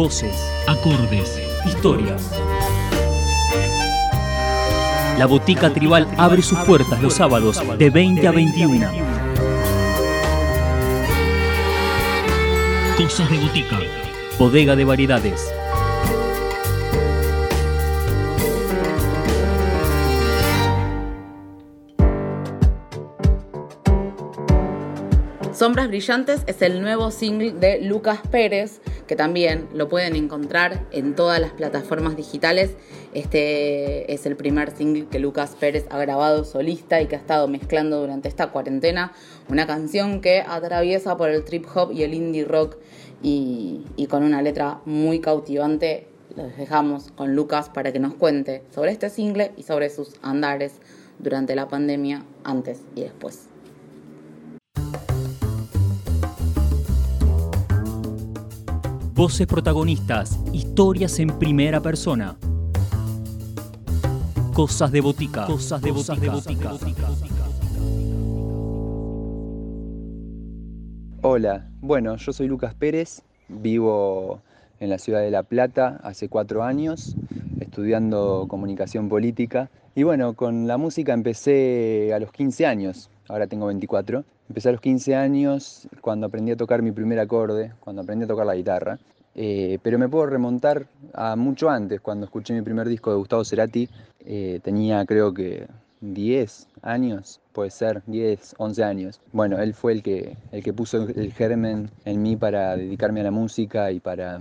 Voces, acordes, historias. La Botica Tribal abre sus puertas los sábados de 20 a 21. Cosas de Botica. Bodega de variedades. Sombras Brillantes es el nuevo single de Lucas Pérez, que también lo pueden encontrar en todas las plataformas digitales. Este es el primer single que Lucas Pérez ha grabado solista y que ha estado mezclando durante esta cuarentena. Una canción que atraviesa por el trip hop y el indie rock y, y con una letra muy cautivante. Los dejamos con Lucas para que nos cuente sobre este single y sobre sus andares durante la pandemia, antes y después. Voces protagonistas, historias en primera persona. Cosas de botica. Cosas de botica. Hola, bueno, yo soy Lucas Pérez, vivo en la ciudad de La Plata hace cuatro años, estudiando comunicación política. Y bueno, con la música empecé a los 15 años, ahora tengo 24. Empecé a los 15 años cuando aprendí a tocar mi primer acorde, cuando aprendí a tocar la guitarra. Eh, pero me puedo remontar a mucho antes, cuando escuché mi primer disco de Gustavo Cerati, eh, tenía creo que 10 años, puede ser, 10, 11 años. Bueno, él fue el que, el que puso el germen en mí para dedicarme a la música y para,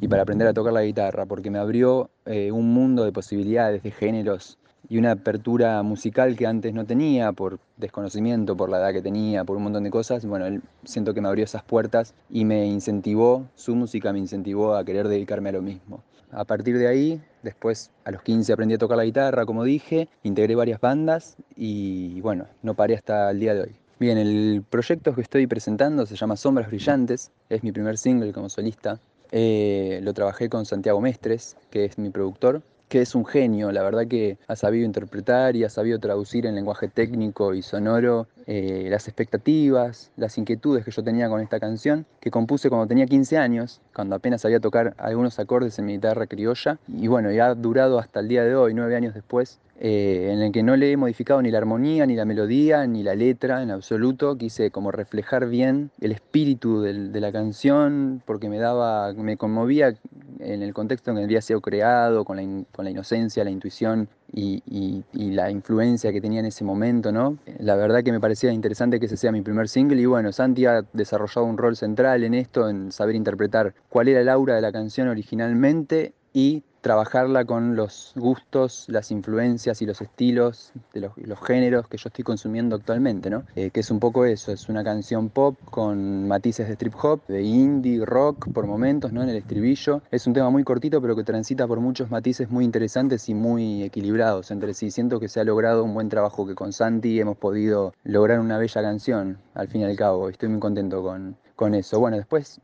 y para aprender a tocar la guitarra, porque me abrió eh, un mundo de posibilidades, de géneros y una apertura musical que antes no tenía por desconocimiento, por la edad que tenía, por un montón de cosas. Bueno, él siento que me abrió esas puertas y me incentivó, su música me incentivó a querer dedicarme a lo mismo. A partir de ahí, después a los 15 aprendí a tocar la guitarra, como dije, integré varias bandas y bueno, no paré hasta el día de hoy. Bien, el proyecto que estoy presentando se llama Sombras Brillantes, es mi primer single como solista. Eh, lo trabajé con Santiago Mestres, que es mi productor, que es un genio, la verdad que ha sabido interpretar y ha sabido traducir en lenguaje técnico y sonoro eh, las expectativas, las inquietudes que yo tenía con esta canción, que compuse cuando tenía 15 años, cuando apenas sabía tocar algunos acordes en mi guitarra criolla, y bueno, ya ha durado hasta el día de hoy, nueve años después, eh, en el que no le he modificado ni la armonía, ni la melodía, ni la letra en absoluto. Quise como reflejar bien el espíritu de la canción, porque me daba, me conmovía en el contexto en el que había sido creado, con la, con la inocencia, la intuición y, la influencia que tenía en ese momento, ¿no? La verdad que me parecía interesante que ese sea mi primer single y bueno, Santi ha desarrollado un rol central en esto, en saber interpretar cuál era el aura de la canción originalmente y trabajarla con los gustos, las influencias y los estilos de los, géneros que yo estoy consumiendo actualmente, ¿no? Eh, que es un poco eso, es una canción pop con matices de trip hop, de indie, rock por momentos, ¿no? En el estribillo. Es un tema muy cortito pero que transita por muchos matices muy interesantes y muy equilibrados entre sí. Siento que se ha logrado un buen trabajo, que con Santi hemos podido lograr una bella canción, al fin y al cabo. Estoy muy contento con, con eso. Bueno, después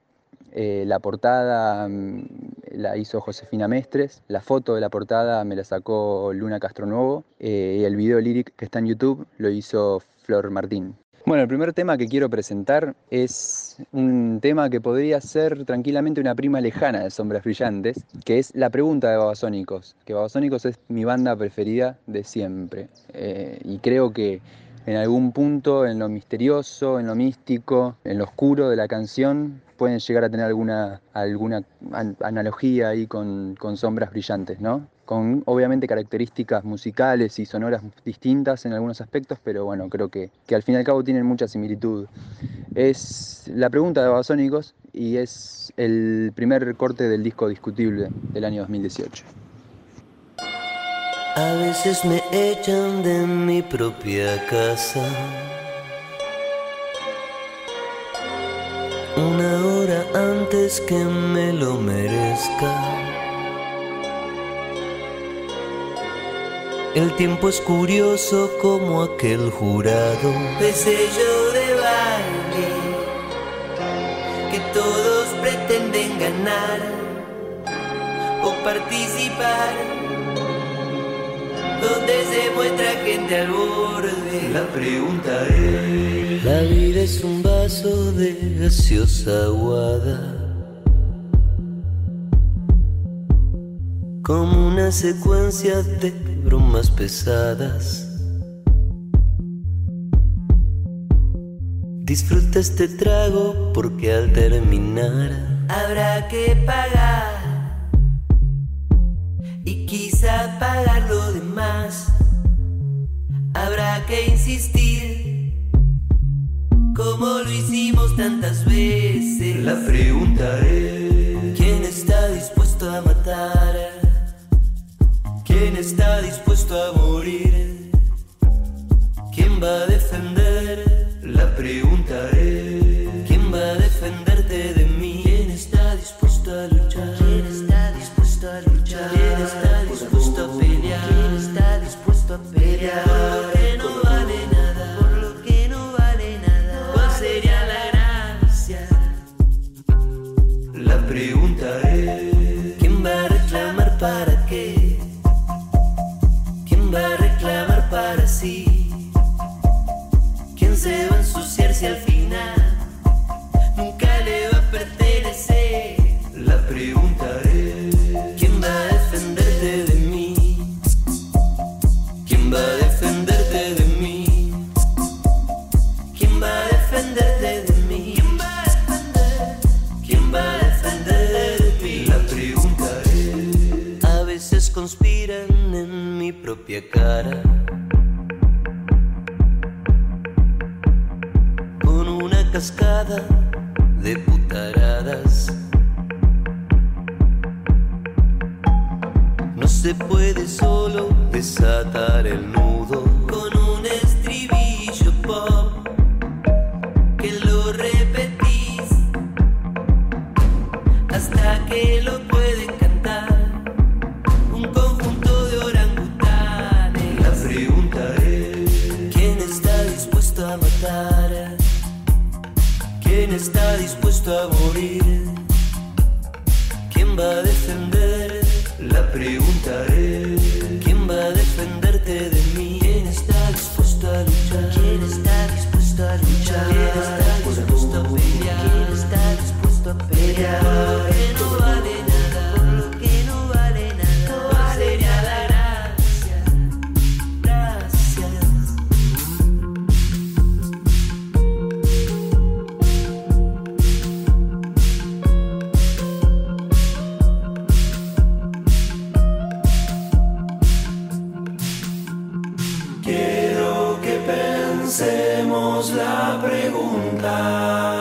eh, la portada mm, la hizo Josefina Mestres, la foto de la portada me la sacó Luna Castronuevo eh, y el video lyric que está en YouTube lo hizo Flor Martín. Bueno, el primer tema que quiero presentar es un tema que podría ser tranquilamente una prima lejana de Sombras Brillantes, que es La Pregunta de Babasónicos, que Babasónicos es mi banda preferida de siempre. Eh, y creo que en algún punto, en lo misterioso, en lo místico, en lo oscuro de la canción, pueden llegar a tener alguna, alguna analogía ahí con, sombras brillantes, ¿no? Con obviamente características musicales y sonoras distintas en algunos aspectos, pero bueno, creo que, que al fin y al cabo tienen mucha similitud. Es la pregunta de Babasónicos y es el primer corte del disco discutible del año 2018. A veces me echan de mi propia casa una hora antes que me lo merezca. El tiempo es curioso como aquel jurado de sello de baile que todos pretenden ganar o participar. Donde se muestra gente al borde. La pregunta es. La vida es un vaso de gaseosa aguada. como una secuencia de bromas pesadas. Disfruta este trago porque al terminar habrá que pagar y quizá pagar lo demás. Habrá que insistir como lo hicimos tantas veces. La pregunta es, ¿quién está dispuesto a matar? ¿Quién está dispuesto a morir? ¿Quién va a defender? Hasta que lo pueden cantar un conjunto de orangutanes. La pregunta es: ¿quién está dispuesto a matar? ¿Quién está dispuesto a morir? ¿Quién va a defender? La pregunta es: ¿quién va a defenderte de mí? ¿Quién está dispuesto a luchar? ¿Quién está dispuesto a luchar? ¿Quién está dispuesto a pelear? ¿Quién está dispuesto a pelear? La pregunta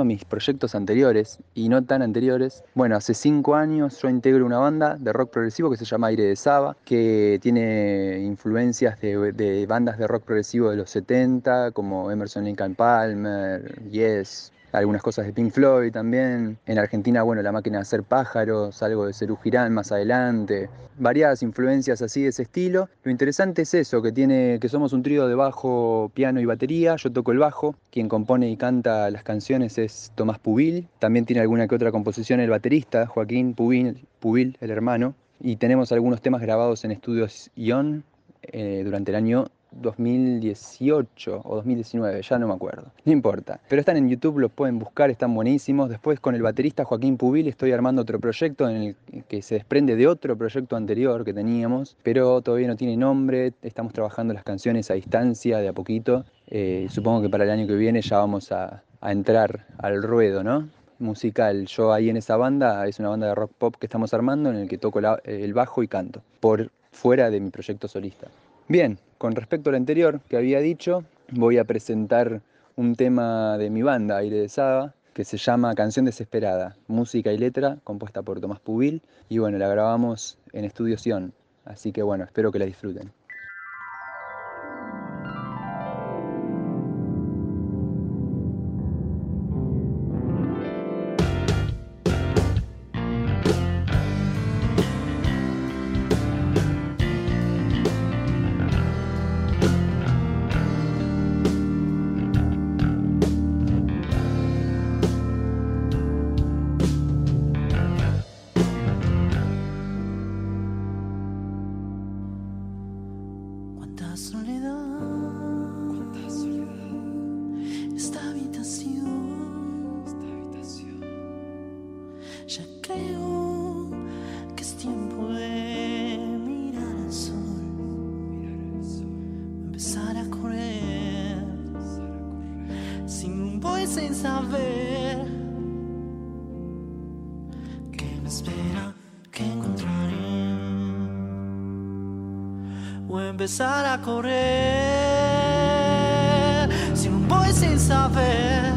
a mis proyectos anteriores y no tan anteriores, bueno, hace cinco años yo integro una banda de rock progresivo que se llama Aire de Saba, que tiene influencias de, de bandas de rock progresivo de los 70, como Emerson and Palmer, Yes, algunas cosas de Pink Floyd también. En Argentina, bueno, La Máquina de Hacer Pájaros, algo de Cerú Girán más adelante. Variadas influencias así de ese estilo. Lo interesante es eso, que, tiene, que somos un trío de bajo, piano y batería. Yo toco el bajo. Quien compone y canta las canciones es Tomás Pubil. También tiene alguna que otra composición el baterista, Joaquín Pubil, Pubil el hermano. Y tenemos algunos temas grabados en estudios Ion eh, durante el año 2018 o 2019, ya no me acuerdo, no importa. Pero están en YouTube, los pueden buscar, están buenísimos. Después con el baterista Joaquín Pubil estoy armando otro proyecto en el que se desprende de otro proyecto anterior que teníamos, pero todavía no tiene nombre, estamos trabajando las canciones a distancia de a poquito. Eh, supongo que para el año que viene ya vamos a, entrar al ruedo, ¿no? musical. Yo ahí en esa banda, es una banda de rock pop que estamos armando en el que toco el bajo y canto, por fuera de mi proyecto solista. Bien, con respecto al anterior que había dicho, voy a presentar un tema de mi banda, Aire de Saba, que se llama Canción Desesperada, música y letra, compuesta por Tomás Pubil, y bueno, la grabamos en Estudio Sion, así que bueno, espero que la disfruten. Empezar a correr. Un voy sin saber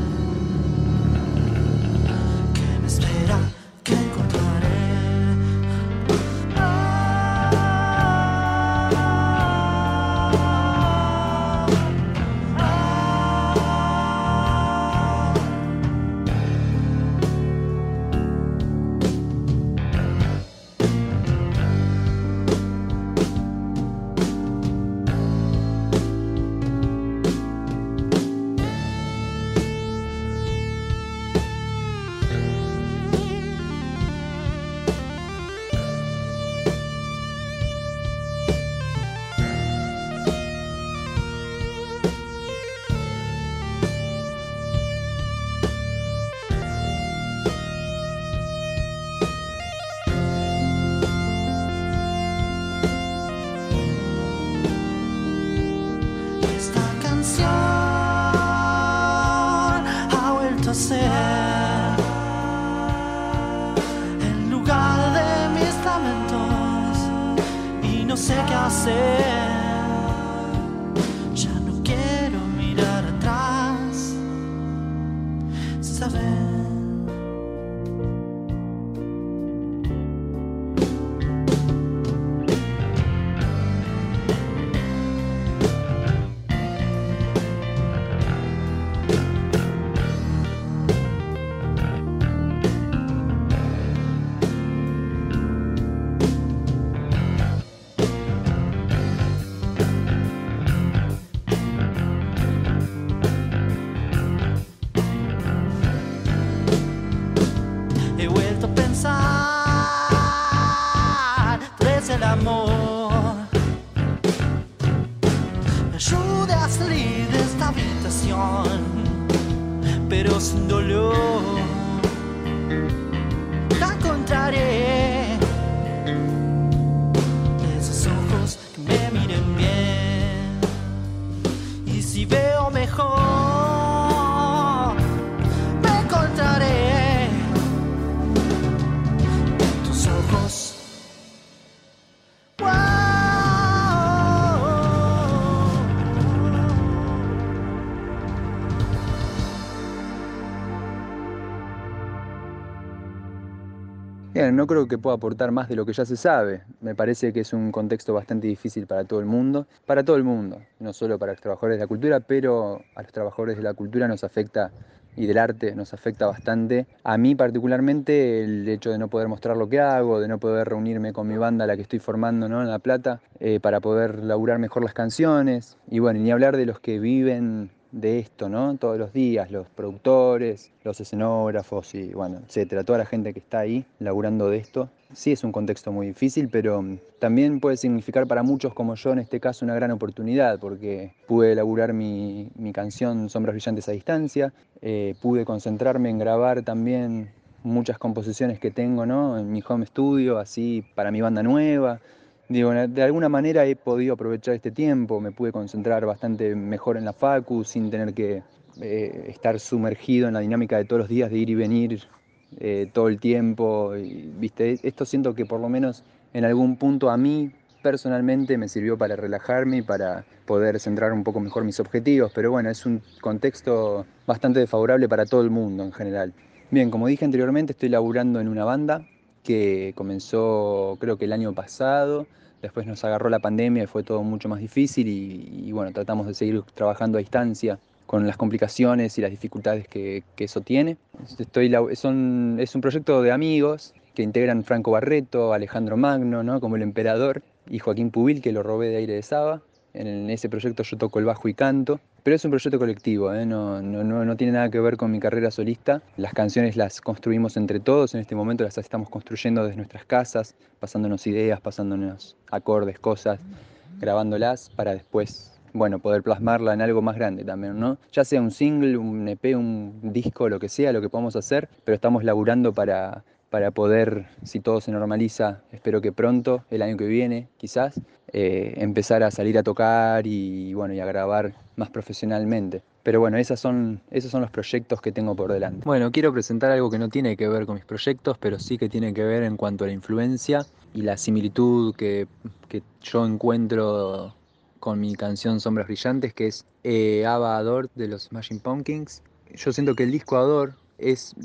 no creo que pueda aportar más de lo que ya se sabe. Me parece que es un contexto bastante difícil para todo el mundo, para todo el mundo, no solo para los trabajadores de la cultura, pero a los trabajadores de la cultura nos afecta y del arte nos afecta bastante. A mí particularmente el hecho de no poder mostrar lo que hago, de no poder reunirme con mi banda, la que estoy formando ¿no? en La Plata, eh, para poder laburar mejor las canciones. Y bueno, ni hablar de los que viven de esto, ¿no? Todos los días, los productores, los escenógrafos y, bueno, etcétera, toda la gente que está ahí laburando de esto. Sí es un contexto muy difícil, pero mm, también puede significar para muchos como yo en este caso una gran oportunidad, porque pude laburar mi, mi canción Sombras Brillantes a distancia, eh, pude concentrarme en grabar también muchas composiciones que tengo, ¿no? En mi home studio, así para mi banda nueva. Digo, de alguna manera he podido aprovechar este tiempo, me pude concentrar bastante mejor en la facu sin tener que eh, estar sumergido en la dinámica de todos los días de ir y venir eh, todo el tiempo. Y, ¿viste? Esto siento que por lo menos en algún punto a mí personalmente me sirvió para relajarme y para poder centrar un poco mejor mis objetivos, pero bueno, es un contexto bastante desfavorable para todo el mundo en general. Bien, como dije anteriormente, estoy laburando en una banda que comenzó creo que el año pasado, después nos agarró la pandemia y fue todo mucho más difícil y, bueno, tratamos de seguir trabajando a distancia con las complicaciones y las dificultades que, eso tiene. Estoy, son, es un proyecto de amigos que integran Franco Barreto, Alejandro Magno, ¿no? como el emperador, y Joaquín Pubil, que lo robé de Aire de Saba. En ese proyecto yo toco el bajo y canto, pero es un proyecto colectivo, ¿eh? no, tiene nada que ver con mi carrera solista. Las canciones las construimos entre todos, en este momento las estamos construyendo desde nuestras casas, pasándonos ideas, pasándonos acordes, cosas, grabándolas para después bueno, poder plasmarla en algo más grande también, ¿no? Ya sea un single, un EP, un disco, lo que sea, lo que podamos hacer, pero estamos laburando para, para poder, si todo se normaliza, espero que pronto, el año que viene quizás, eh, empezar a salir a tocar y, bueno, y a grabar más profesionalmente. Pero bueno, esas son, esos son los proyectos que tengo por delante. Bueno, quiero presentar algo que no tiene que ver con mis proyectos, pero sí que tiene que ver en cuanto a la influencia y la similitud que, que yo encuentro con mi canción Sombras Brillantes, que es eh, Ava Ador de los Smashing Pumpkins. Yo siento que el disco Ador es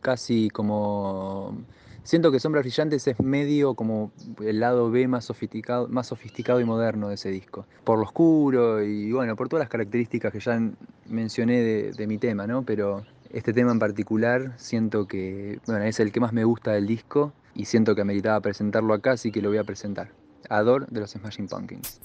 casi como... Siento que Sombras Brillantes es medio como el lado B más sofisticado, más sofisticado y moderno de ese disco. Por lo oscuro y bueno, por todas las características que ya mencioné de, mi tema, ¿no? Pero este tema en particular siento que bueno, es el que más me gusta del disco y siento que ameritaba presentarlo acá, así que lo voy a presentar. Ador de los Smashing Pumpkins.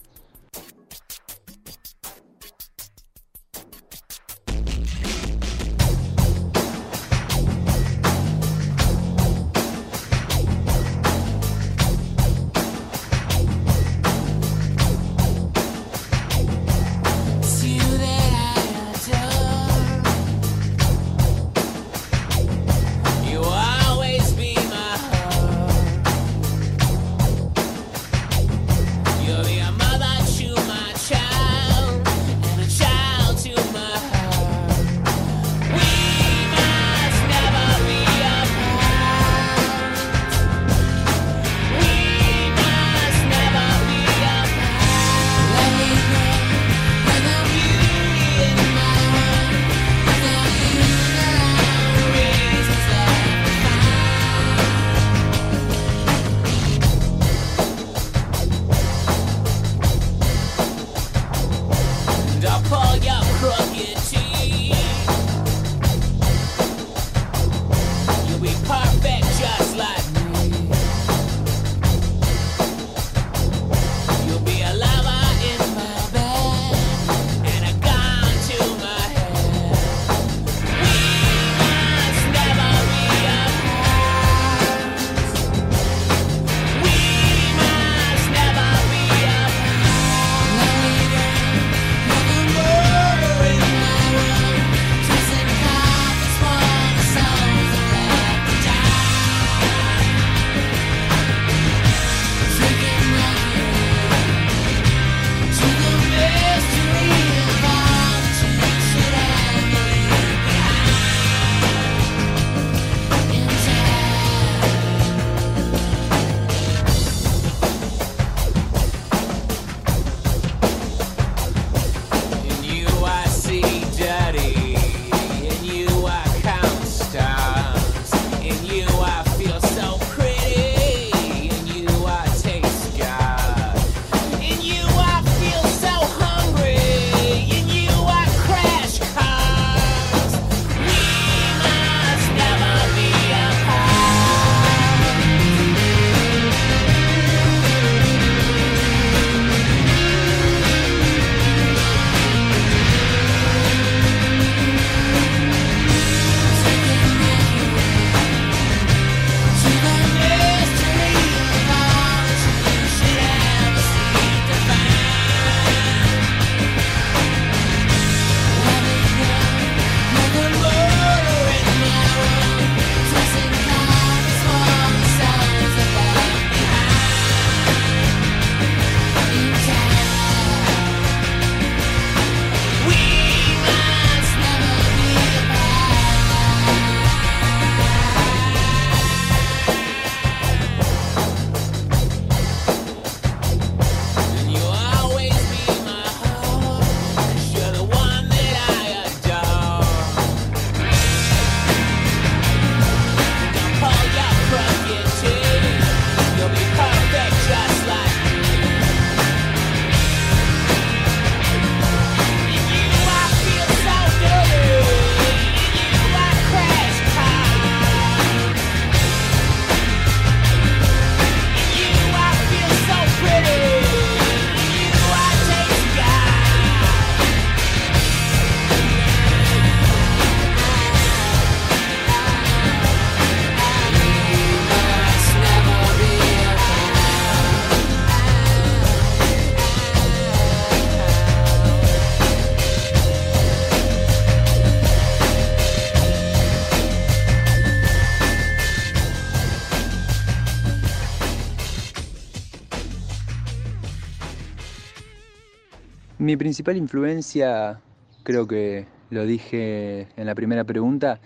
Mi principal influencia, creo que lo dije en la primera pregunta,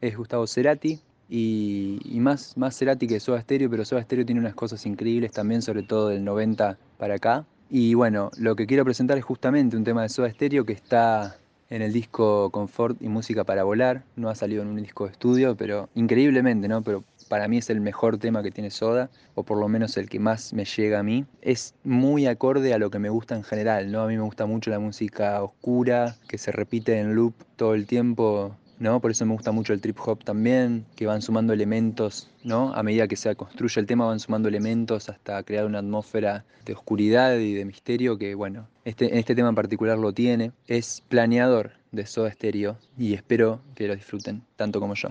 es Gustavo Cerati. Y, más, más Cerati que Soda Stereo, pero Soda Stereo tiene unas cosas increíbles también, sobre todo del 90 para acá. Y bueno, lo que quiero presentar es justamente un tema de Soda Stereo que está en el disco Confort y Música para Volar. No ha salido en un disco de estudio, pero increíblemente, ¿no? Pero para mí es el mejor tema que tiene Soda, o por lo menos el que más me llega a mí. Es muy acorde a lo que me gusta en general, ¿no? A mí me gusta mucho la música oscura, que se repite en loop todo el tiempo, ¿no? Por eso me gusta mucho el trip hop también, que van sumando elementos, ¿no? A medida que se construye el tema van sumando elementos hasta crear una atmósfera de oscuridad y de misterio que, bueno, este, este tema en particular lo tiene. Es planeador de Soda Stereo y espero que lo disfruten tanto como yo.